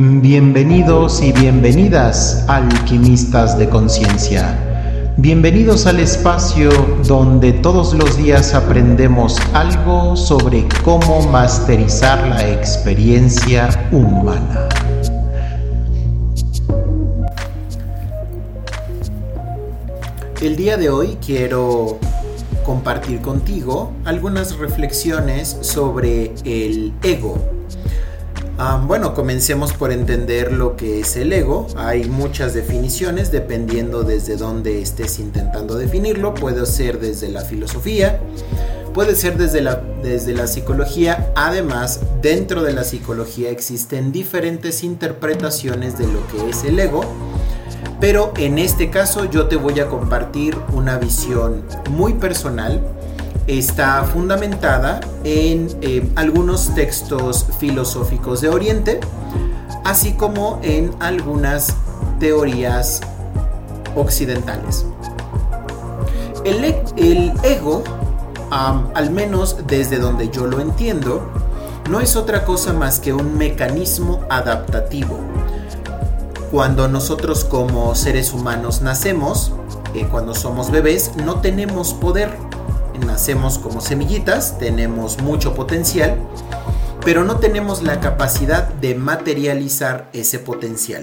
Bienvenidos y bienvenidas alquimistas de conciencia. Bienvenidos al espacio donde todos los días aprendemos algo sobre cómo masterizar la experiencia humana. El día de hoy quiero compartir contigo algunas reflexiones sobre el ego. Bueno, comencemos por entender lo que es el ego. Hay muchas definiciones dependiendo desde dónde estés intentando definirlo. Puede ser desde la filosofía, puede ser desde la, desde la psicología. Además, dentro de la psicología existen diferentes interpretaciones de lo que es el ego pero en este caso yo te voy a compartir una visión muy personal. Está fundamentada en eh, algunos textos filosóficos de Oriente, así como en algunas teorías occidentales. El, e, ego, al menos desde donde yo lo entiendo, no es otra cosa más que un mecanismo adaptativo cuando nosotros como seres humanos nacemos, eh, cuando somos bebés, no tenemos poder. Nacemos como semillitas, tenemos mucho potencial, pero no tenemos la capacidad de materializar ese potencial.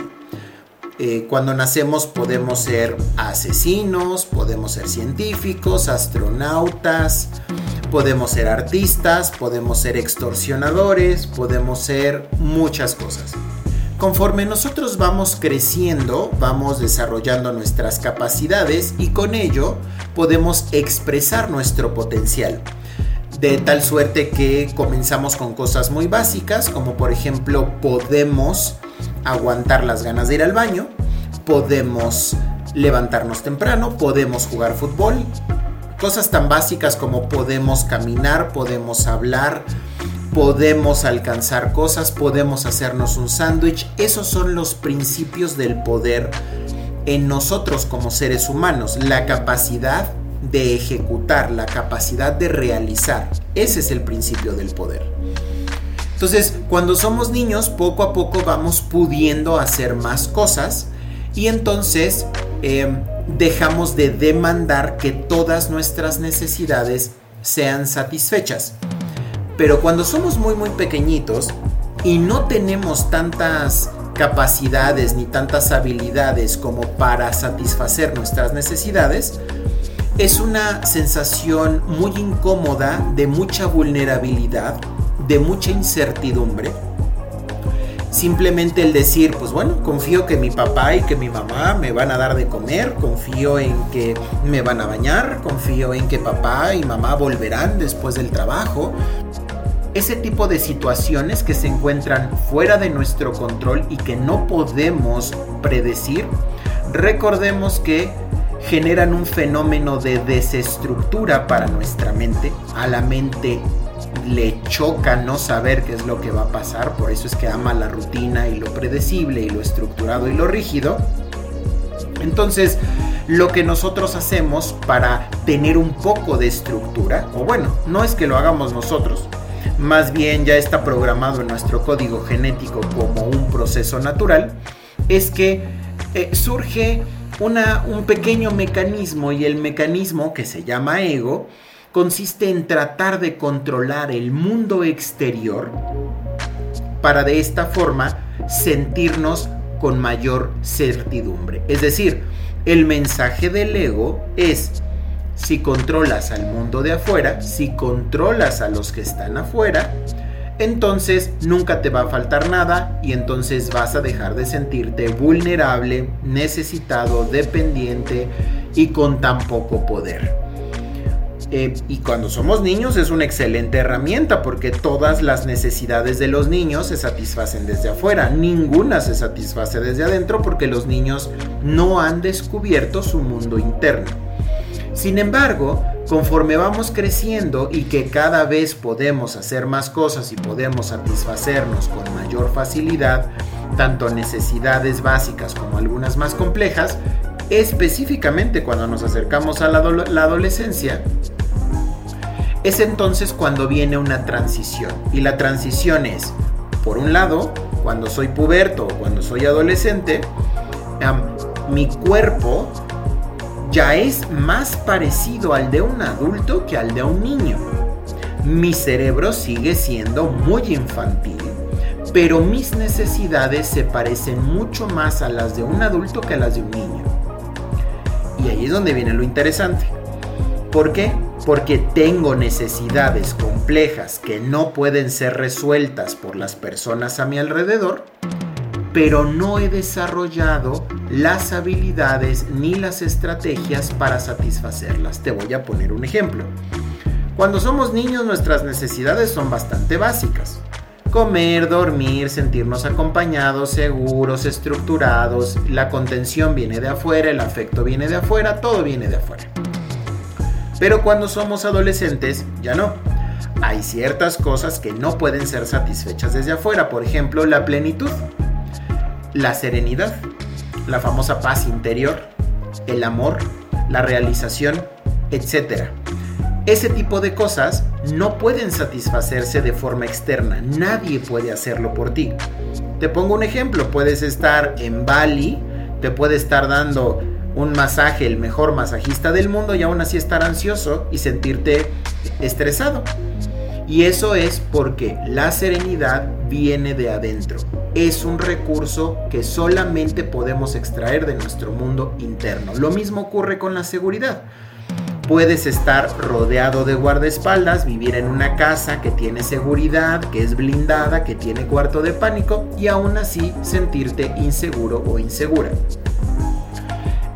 Eh, cuando nacemos podemos ser asesinos, podemos ser científicos, astronautas, podemos ser artistas, podemos ser extorsionadores, podemos ser muchas cosas. Conforme nosotros vamos creciendo, vamos desarrollando nuestras capacidades y con ello podemos expresar nuestro potencial. De tal suerte que comenzamos con cosas muy básicas, como por ejemplo podemos aguantar las ganas de ir al baño, podemos levantarnos temprano, podemos jugar fútbol, cosas tan básicas como podemos caminar, podemos hablar, podemos alcanzar cosas, podemos hacernos un sándwich. Esos son los principios del poder en nosotros como seres humanos. La capacidad de ejecutar, la capacidad de realizar. Ese es el principio del poder. Entonces, cuando somos niños, poco a poco vamos pudiendo hacer más cosas y entonces em, dejamos de demandar que todas nuestras necesidades sean satisfechas. Pero cuando somos muy muy pequeñitos y no tenemos tantas capacidades ni tantas habilidades como para satisfacer nuestras necesidades, es una sensación muy incómoda de mucha vulnerabilidad, de mucha incertidumbre. Simplemente el decir, pues bueno, confío que mi papá y que mi mamá me van a dar de comer, confío en que me van a bañar, confío en que papá y mamá volverán después del trabajo, ese tipo de situaciones que se encuentran fuera de nuestro control y que no podemos predecir, recordemos que generan un fenómeno de desestructura para nuestra mente. A la mente le choca no saber qué es lo que va a pasar, por eso es que ama la rutina y lo predecible y lo estructurado y lo rígido. Entonces, lo que nosotros hacemos para tener un poco de estructura, o bueno, no es que lo hagamos nosotros, más bien ya está programado en nuestro código genético como un proceso natural, es que eh, surge un pequeño mecanismo y el mecanismo que se llama ego consiste en tratar de controlar el mundo exterior para de esta forma sentirnos con mayor certidumbre. Es decir, el mensaje del ego es si controlas al mundo de afuera, si controlas a los que están afuera, entonces nunca te va a faltar nada y entonces vas a dejar de sentirte vulnerable, necesitado, dependiente y con tan poco poder. Eh, y cuando somos niños es una excelente herramienta porque todas las necesidades de los niños se satisfacen desde afuera, ninguna se satisface desde adentro porque los niños no han descubierto su mundo interno. Sin embargo, conforme vamos creciendo y que cada vez podemos hacer más cosas y podemos satisfacernos con mayor facilidad, tanto necesidades básicas como algunas más complejas, específicamente cuando nos acercamos a la, adolescencia, es entonces cuando viene una transición. Y la transición es, por un lado, cuando soy puberto o cuando soy adolescente, mi cuerpo ya es más parecido al de un adulto que al de un niño. Mi cerebro sigue siendo muy infantil, pero mis necesidades se parecen mucho más a las de un adulto que a las de un niño. Y ahí es donde viene lo interesante. ¿Por qué? Porque tengo necesidades complejas que no pueden ser resueltas por las personas a mi alrededor, pero no he desarrollado las habilidades ni las estrategias para satisfacerlas. Te voy a poner un ejemplo. Cuando somos niños nuestras necesidades son bastante básicas. Comer, dormir, sentirnos acompañados, seguros, estructurados, la contención viene de afuera, el afecto viene de afuera, todo viene de afuera. Pero cuando somos adolescentes, ya no. Hay ciertas cosas que no pueden ser satisfechas desde afuera, por ejemplo, la plenitud, la serenidad, la famosa paz interior, el amor, la realización, etc. Ese tipo de cosas no pueden satisfacerse de forma externa, nadie puede hacerlo por ti. Te pongo un ejemplo, puedes estar en Bali, te puede estar dando un masaje el mejor masajista del mundo y aún así estar ansioso y sentirte estresado. Y eso es porque la serenidad viene de adentro. Es un recurso que solamente podemos extraer de nuestro mundo interno. Lo mismo ocurre con la seguridad. Puedes estar rodeado de guardaespaldas, vivir en una casa que tiene seguridad, que es blindada, que tiene cuarto de pánico y aún así sentirte inseguro o insegura.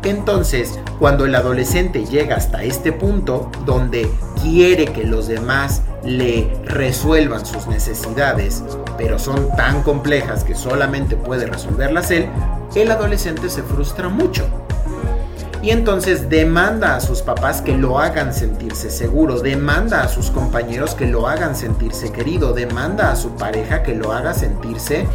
Entonces, cuando el adolescente llega hasta este punto donde quiere que los demás le resuelvan sus necesidades, pero son tan complejas que solamente puede resolverlas él, el adolescente se frustra mucho. Y entonces demanda a sus papás que lo hagan sentirse seguro, demanda a sus compañeros que lo hagan sentirse querido, demanda a su pareja que lo haga sentirse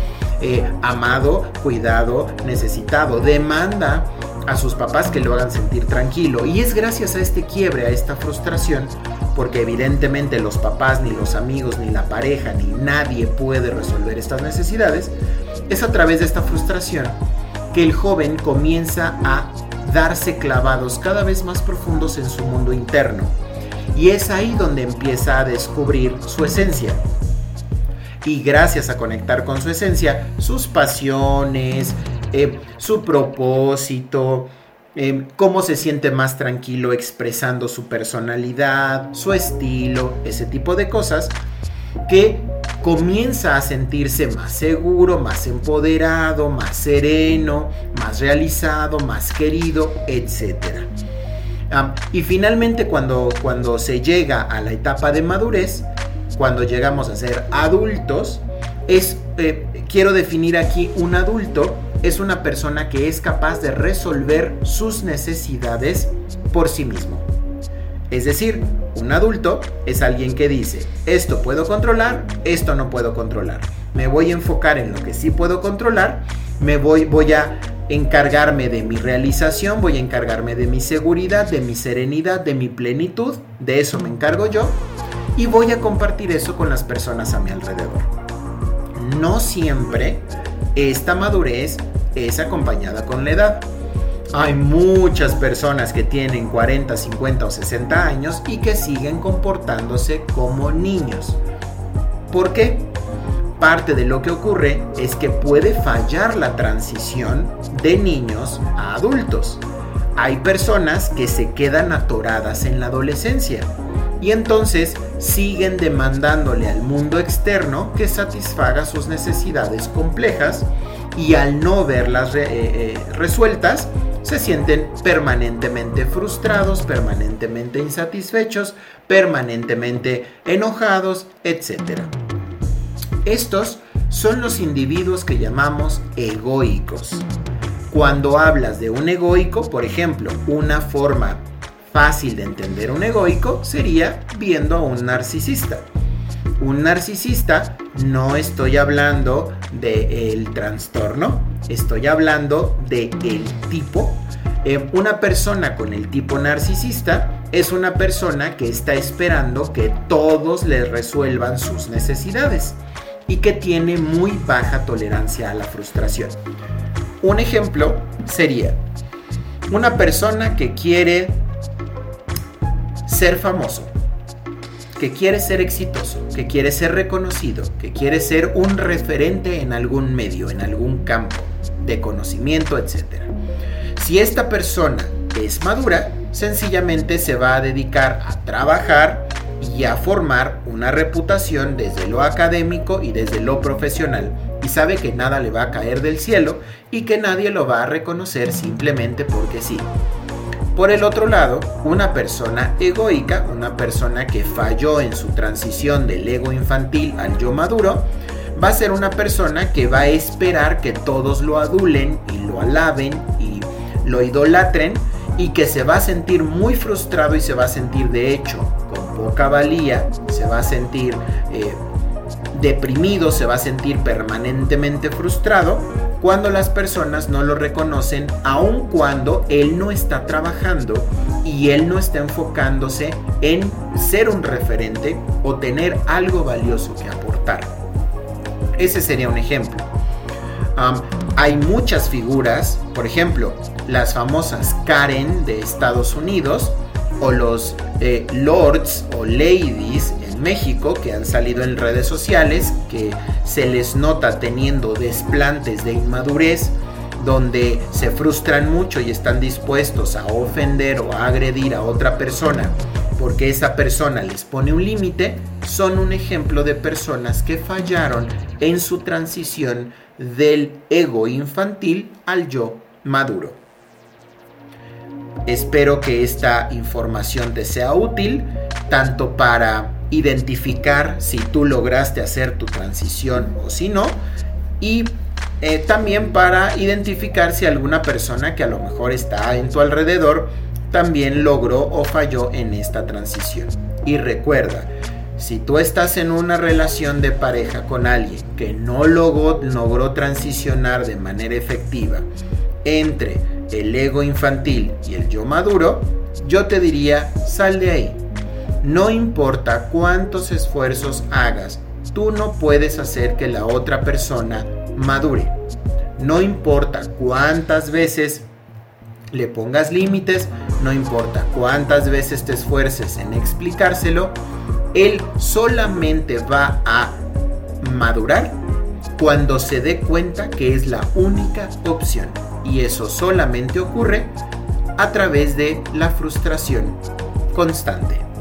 eh, amado, cuidado, necesitado, demanda a sus papás que lo hagan sentir tranquilo. Y es gracias a este quiebre, a esta frustración, porque evidentemente los papás, ni los amigos, ni la pareja, ni nadie puede resolver estas necesidades, es a través de esta frustración que el joven comienza a darse clavados cada vez más profundos en su mundo interno. Y es ahí donde empieza a descubrir su esencia. Y gracias a conectar con su esencia, sus pasiones, eh, su propósito, eh, cómo se siente más tranquilo expresando su personalidad, su estilo, ese tipo de cosas, que comienza a sentirse más seguro, más empoderado, más sereno, más realizado, más querido, etc. y finalmente cuando, cuando se llega a la etapa de madurez, cuando llegamos a ser adultos, es, eh, quiero definir aquí un adulto es una persona que es capaz de resolver sus necesidades por sí mismo. Es decir, un adulto es alguien que dice, esto puedo controlar, esto no puedo controlar. Me voy a enfocar en lo que sí puedo controlar, me voy, voy a encargarme de mi realización, voy a encargarme de mi seguridad, de mi serenidad, de mi plenitud, de eso me encargo yo y voy a compartir eso con las personas a mi alrededor. No siempre esta madurez es acompañada con la edad. Hay muchas personas que tienen 40, 50 o 60 años y que siguen comportándose como niños. ¿Por qué? Parte de lo que ocurre es que puede fallar la transición de niños a adultos. Hay personas que se quedan atoradas en la adolescencia y entonces siguen demandándole al mundo externo que satisfaga sus necesidades complejas y al no verlas eh, eh, resueltas, se sienten permanentemente frustrados, permanentemente insatisfechos, permanentemente enojados, etc. Estos son los individuos que llamamos egoicos. Cuando hablas de un egoico, por ejemplo, una forma fácil de entender un egoico sería viendo a un narcisista. Un narcisista no estoy hablando del trastorno, estoy hablando del el tipo. Eh, una persona con el tipo narcisista es una persona que está esperando que todos le resuelvan sus necesidades. y que tiene muy baja tolerancia a la frustración. Un ejemplo sería una persona que quiere ser famoso, que quiere ser exitoso, que quiere ser reconocido, que quiere ser un referente en algún medio, en algún campo de conocimiento, etc. Si esta persona es madura, sencillamente se va a dedicar a trabajar y a formar una reputación desde lo académico y desde lo profesional y sabe que nada le va a caer del cielo y que nadie lo va a reconocer simplemente porque sí. Por el otro lado, una persona egoica, una persona que falló en su transición del ego infantil al yo maduro, va a ser una persona que va a esperar que todos lo adulen y lo alaben y lo idolatren y que se va a sentir muy frustrado y se va a sentir de hecho con poca valía, se va a sentir eh, deprimido, se va a sentir permanentemente frustrado cuando las personas no lo reconocen, aun cuando él no está trabajando y él no está enfocándose en ser un referente o tener algo valioso que aportar. Ese sería un ejemplo. hay muchas figuras, por ejemplo, las famosas Karen de Estados Unidos o los eh, lords o ladies México que han salido en redes sociales, que se les nota teniendo desplantes de inmadurez, donde se frustran mucho y están dispuestos a ofender o a agredir a otra persona porque esa persona les pone un límite, son un ejemplo de personas que fallaron en su transición del ego infantil al yo maduro. Espero que esta información te sea útil, tanto para identificar si tú lograste hacer tu transición o si no. Y eh, también para identificar si alguna persona que a lo mejor está en tu alrededor también logró o falló en esta transición. Y recuerda, si tú estás en una relación de pareja con alguien que no logró, logró transicionar de manera efectiva entre el ego infantil y el yo maduro, yo te diría, sal de ahí no importa cuántos esfuerzos hagas, tú no puedes hacer que la otra persona madure. No importa cuántas veces le pongas límites, no importa cuántas veces te esfuerces en explicárselo, él solamente va a madurar cuando se dé cuenta que es la única opción. Y eso solamente ocurre a través de la frustración constante.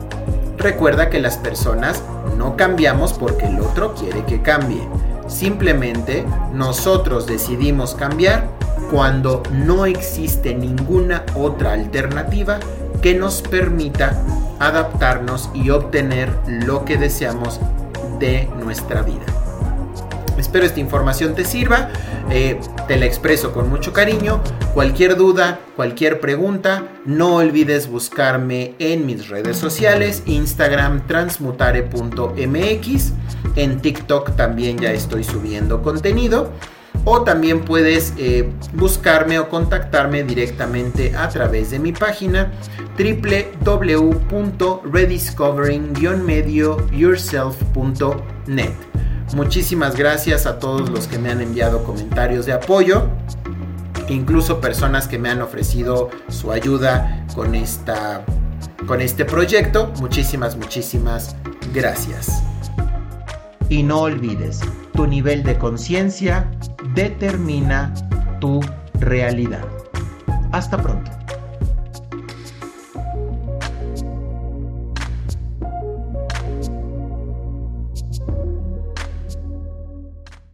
Recuerda que las personas no cambiamos porque el otro quiere que cambie. Simplemente nosotros decidimos cambiar cuando no existe ninguna otra alternativa que nos permita adaptarnos y obtener lo que deseamos de nuestra vida. Espero esta información te sirva, eh, te la expreso con mucho cariño. Cualquier duda, cualquier pregunta, no olvides buscarme en mis redes sociales, Instagram transmutare.mx, en TikTok también ya estoy subiendo contenido. O también puedes eh, buscarme o contactarme directamente a través de mi página www.rediscovering-medioyourself.net. Muchísimas gracias a todos los que me han enviado comentarios de apoyo, incluso personas que me han ofrecido su ayuda con, esta, con este proyecto. Muchísimas, muchísimas gracias. Y no olvides, tu nivel de conciencia determina tu realidad. Hasta pronto.